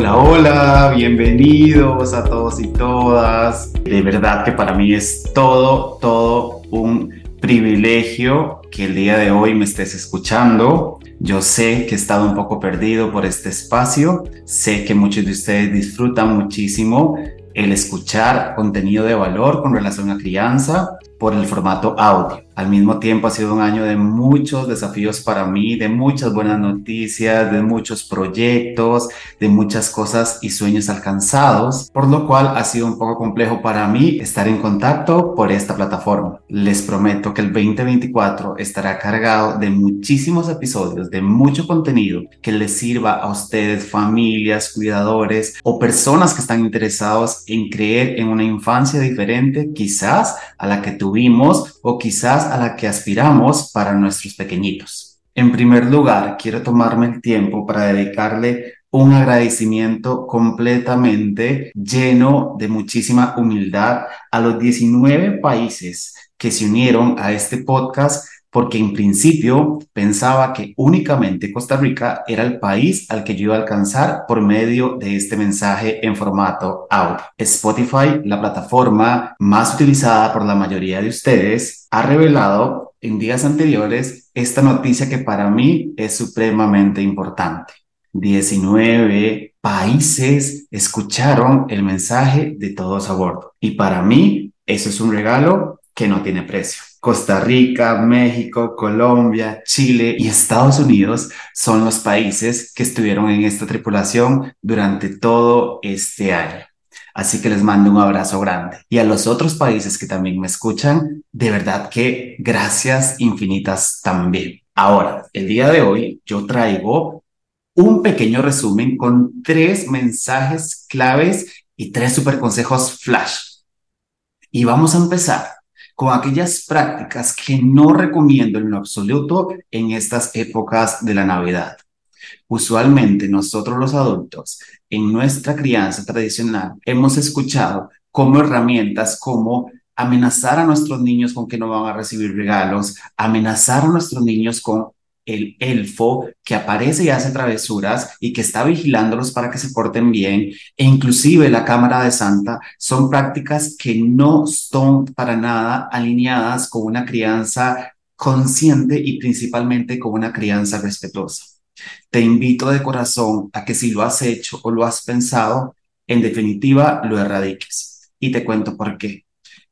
Hola, hola, bienvenidos a todos y todas. De verdad que para mí es todo, todo un privilegio que el día de hoy me estés escuchando. Yo sé que he estado un poco perdido por este espacio, sé que muchos de ustedes disfrutan muchísimo el escuchar contenido de valor con relación a crianza por el formato audio. Al mismo tiempo ha sido un año de muchos desafíos para mí, de muchas buenas noticias, de muchos proyectos, de muchas cosas y sueños alcanzados, por lo cual ha sido un poco complejo para mí estar en contacto por esta plataforma. Les prometo que el 2024 estará cargado de muchísimos episodios, de mucho contenido que les sirva a ustedes, familias, cuidadores o personas que están interesados en creer en una infancia diferente, quizás a la que tuvimos o quizás a la que aspiramos para nuestros pequeñitos. En primer lugar, quiero tomarme el tiempo para dedicarle un agradecimiento completamente lleno de muchísima humildad a los 19 países que se unieron a este podcast porque en principio pensaba que únicamente Costa Rica era el país al que yo iba a alcanzar por medio de este mensaje en formato audio. Spotify, la plataforma más utilizada por la mayoría de ustedes, ha revelado en días anteriores esta noticia que para mí es supremamente importante. 19 países escucharon el mensaje de todos a bordo. Y para mí, eso es un regalo que no tiene precio. Costa Rica, México, Colombia, Chile y Estados Unidos son los países que estuvieron en esta tripulación durante todo este año. Así que les mando un abrazo grande. Y a los otros países que también me escuchan, de verdad que gracias infinitas también. Ahora, el día de hoy yo traigo un pequeño resumen con tres mensajes claves y tres super consejos flash. Y vamos a empezar con aquellas prácticas que no recomiendo en lo absoluto en estas épocas de la Navidad. Usualmente nosotros los adultos en nuestra crianza tradicional hemos escuchado como herramientas como amenazar a nuestros niños con que no van a recibir regalos, amenazar a nuestros niños con el elfo que aparece y hace travesuras y que está vigilándolos para que se porten bien, e inclusive la cámara de Santa, son prácticas que no son para nada alineadas con una crianza consciente y principalmente con una crianza respetuosa. Te invito de corazón a que si lo has hecho o lo has pensado, en definitiva lo erradiques. Y te cuento por qué.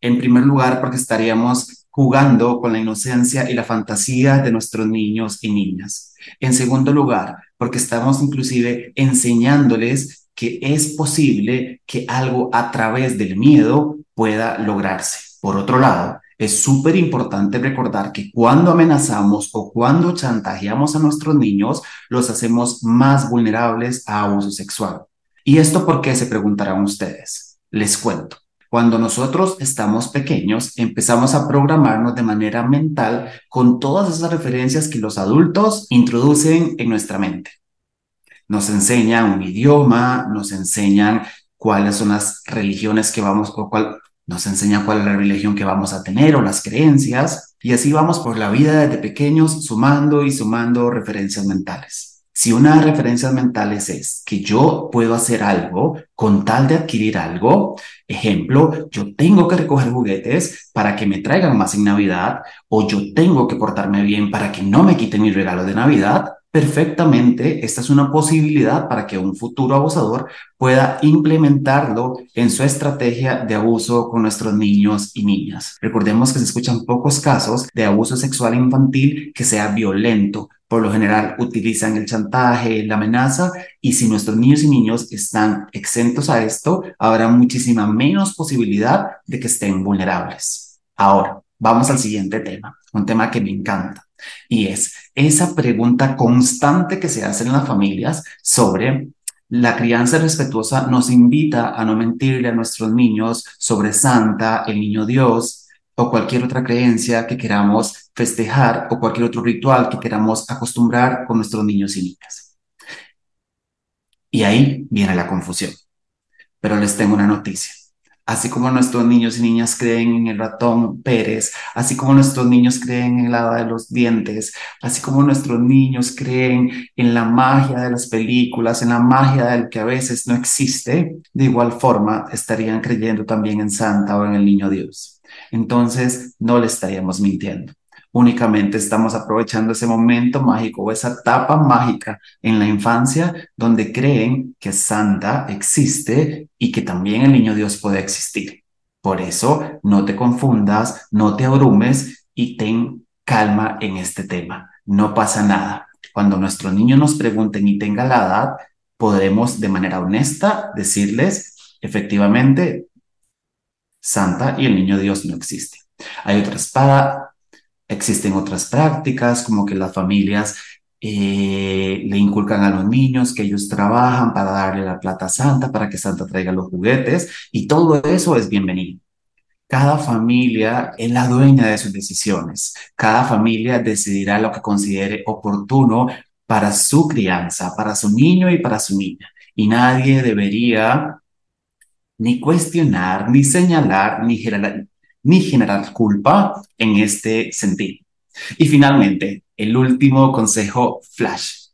En primer lugar, porque estaríamos jugando con la inocencia y la fantasía de nuestros niños y niñas. En segundo lugar, porque estamos inclusive enseñándoles que es posible que algo a través del miedo pueda lograrse. Por otro lado, es súper importante recordar que cuando amenazamos o cuando chantajeamos a nuestros niños, los hacemos más vulnerables a abuso sexual. ¿Y esto por qué se preguntarán ustedes? Les cuento. Cuando nosotros estamos pequeños, empezamos a programarnos de manera mental con todas esas referencias que los adultos introducen en nuestra mente. Nos enseñan un idioma, nos enseñan cuáles son las religiones que vamos, o cuál, nos enseñan cuál es la religión que vamos a tener o las creencias, y así vamos por la vida desde pequeños sumando y sumando referencias mentales. Si una de las referencias mentales es que yo puedo hacer algo con tal de adquirir algo, ejemplo, yo tengo que recoger juguetes para que me traigan más en Navidad o yo tengo que portarme bien para que no me quiten mi regalo de Navidad, perfectamente esta es una posibilidad para que un futuro abusador pueda implementarlo en su estrategia de abuso con nuestros niños y niñas. Recordemos que se escuchan pocos casos de abuso sexual infantil que sea violento, por lo general utilizan el chantaje, la amenaza, y si nuestros niños y niños están exentos a esto, habrá muchísima menos posibilidad de que estén vulnerables. Ahora, vamos al siguiente tema, un tema que me encanta, y es esa pregunta constante que se hace en las familias sobre la crianza respetuosa nos invita a no mentirle a nuestros niños sobre Santa, el niño Dios, o cualquier otra creencia que queramos festejar o cualquier otro ritual que queramos acostumbrar con nuestros niños y niñas. Y ahí viene la confusión. Pero les tengo una noticia. Así como nuestros niños y niñas creen en el ratón Pérez, así como nuestros niños creen en la hada de los dientes, así como nuestros niños creen en la magia de las películas, en la magia del que a veces no existe, de igual forma estarían creyendo también en Santa o en el Niño Dios. Entonces, no le estaríamos mintiendo únicamente estamos aprovechando ese momento mágico o esa etapa mágica en la infancia donde creen que Santa existe y que también el niño Dios puede existir. Por eso no te confundas, no te abrumes y ten calma en este tema. No pasa nada. Cuando nuestros niños nos pregunten y tengan la edad, podremos de manera honesta decirles, efectivamente, Santa y el niño Dios no existe. Hay otra espada Existen otras prácticas como que las familias eh, le inculcan a los niños que ellos trabajan para darle la plata santa, para que Santa traiga los juguetes y todo eso es bienvenido. Cada familia es la dueña de sus decisiones. Cada familia decidirá lo que considere oportuno para su crianza, para su niño y para su niña. Y nadie debería ni cuestionar, ni señalar, ni ni generar culpa en este sentido. Y finalmente, el último consejo flash.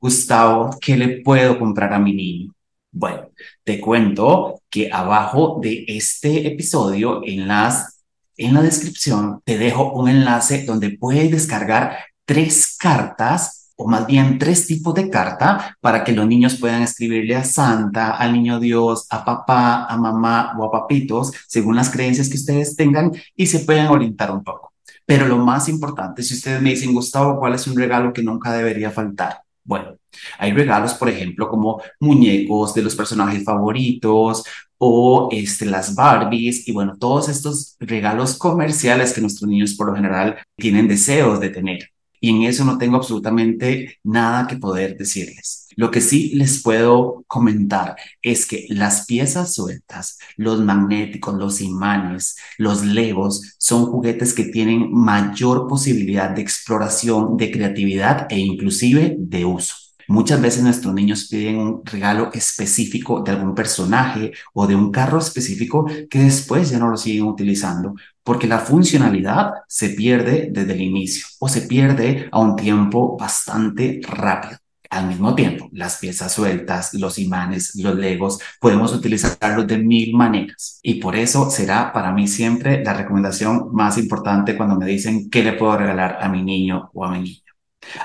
Gustavo, ¿qué le puedo comprar a mi niño? Bueno, te cuento que abajo de este episodio, en, las, en la descripción, te dejo un enlace donde puedes descargar tres cartas o más bien tres tipos de carta para que los niños puedan escribirle a Santa, al niño Dios, a papá, a mamá o a papitos, según las creencias que ustedes tengan y se puedan orientar un poco. Pero lo más importante, si ustedes me dicen, Gustavo, ¿cuál es un regalo que nunca debería faltar? Bueno, hay regalos, por ejemplo, como muñecos de los personajes favoritos o este, las Barbies y bueno, todos estos regalos comerciales que nuestros niños por lo general tienen deseos de tener y en eso no tengo absolutamente nada que poder decirles. Lo que sí les puedo comentar es que las piezas sueltas, los magnéticos, los imanes, los legos, son juguetes que tienen mayor posibilidad de exploración, de creatividad e inclusive de uso. Muchas veces nuestros niños piden un regalo específico de algún personaje o de un carro específico que después ya no lo siguen utilizando porque la funcionalidad se pierde desde el inicio o se pierde a un tiempo bastante rápido. Al mismo tiempo, las piezas sueltas, los imanes, los legos, podemos utilizarlos de mil maneras. Y por eso será para mí siempre la recomendación más importante cuando me dicen qué le puedo regalar a mi niño o a mi niña.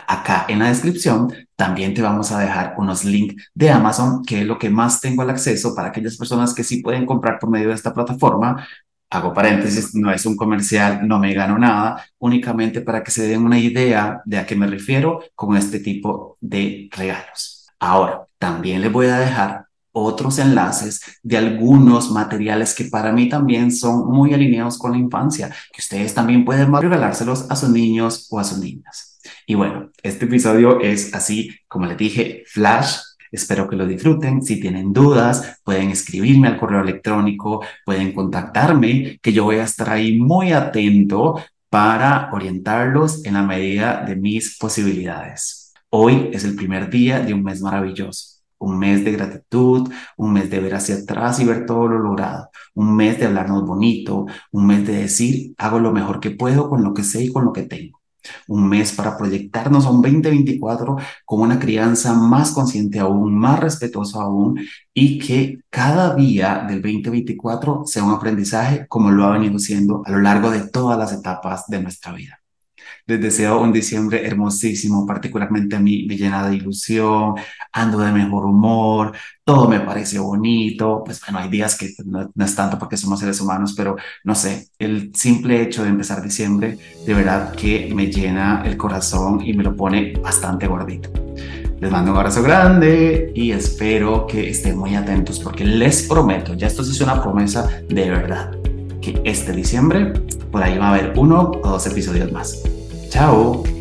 Acá en la descripción también te vamos a dejar unos links de Amazon, que es lo que más tengo al acceso para aquellas personas que sí pueden comprar por medio de esta plataforma. Hago paréntesis, no es un comercial, no me gano nada, únicamente para que se den una idea de a qué me refiero con este tipo de regalos. Ahora, también les voy a dejar otros enlaces de algunos materiales que para mí también son muy alineados con la infancia, que ustedes también pueden regalárselos a sus niños o a sus niñas. Y bueno, este episodio es así, como les dije, flash. Espero que lo disfruten. Si tienen dudas, pueden escribirme al correo electrónico, pueden contactarme, que yo voy a estar ahí muy atento para orientarlos en la medida de mis posibilidades. Hoy es el primer día de un mes maravilloso un mes de gratitud, un mes de ver hacia atrás y ver todo lo logrado, un mes de hablarnos bonito, un mes de decir, hago lo mejor que puedo con lo que sé y con lo que tengo un mes para proyectarnos a un 2024 con una crianza más consciente aún, más respetuosa aún y que cada día del 2024 sea un aprendizaje como lo ha venido siendo a lo largo de todas las etapas de nuestra vida. Les deseo un diciembre hermosísimo, particularmente a mí me llena de ilusión, ando de mejor humor, todo me parece bonito. Pues bueno, hay días que no, es tanto porque somos seres humanos, pero no sé, el simple hecho de empezar diciembre, de verdad que me llena el corazón y me lo pone bastante gordito. Les mando un abrazo grande y espero que estén muy atentos porque les prometo, ya esto sí es una promesa de verdad, que este diciembre por ahí va a haber uno o dos episodios más. Chao.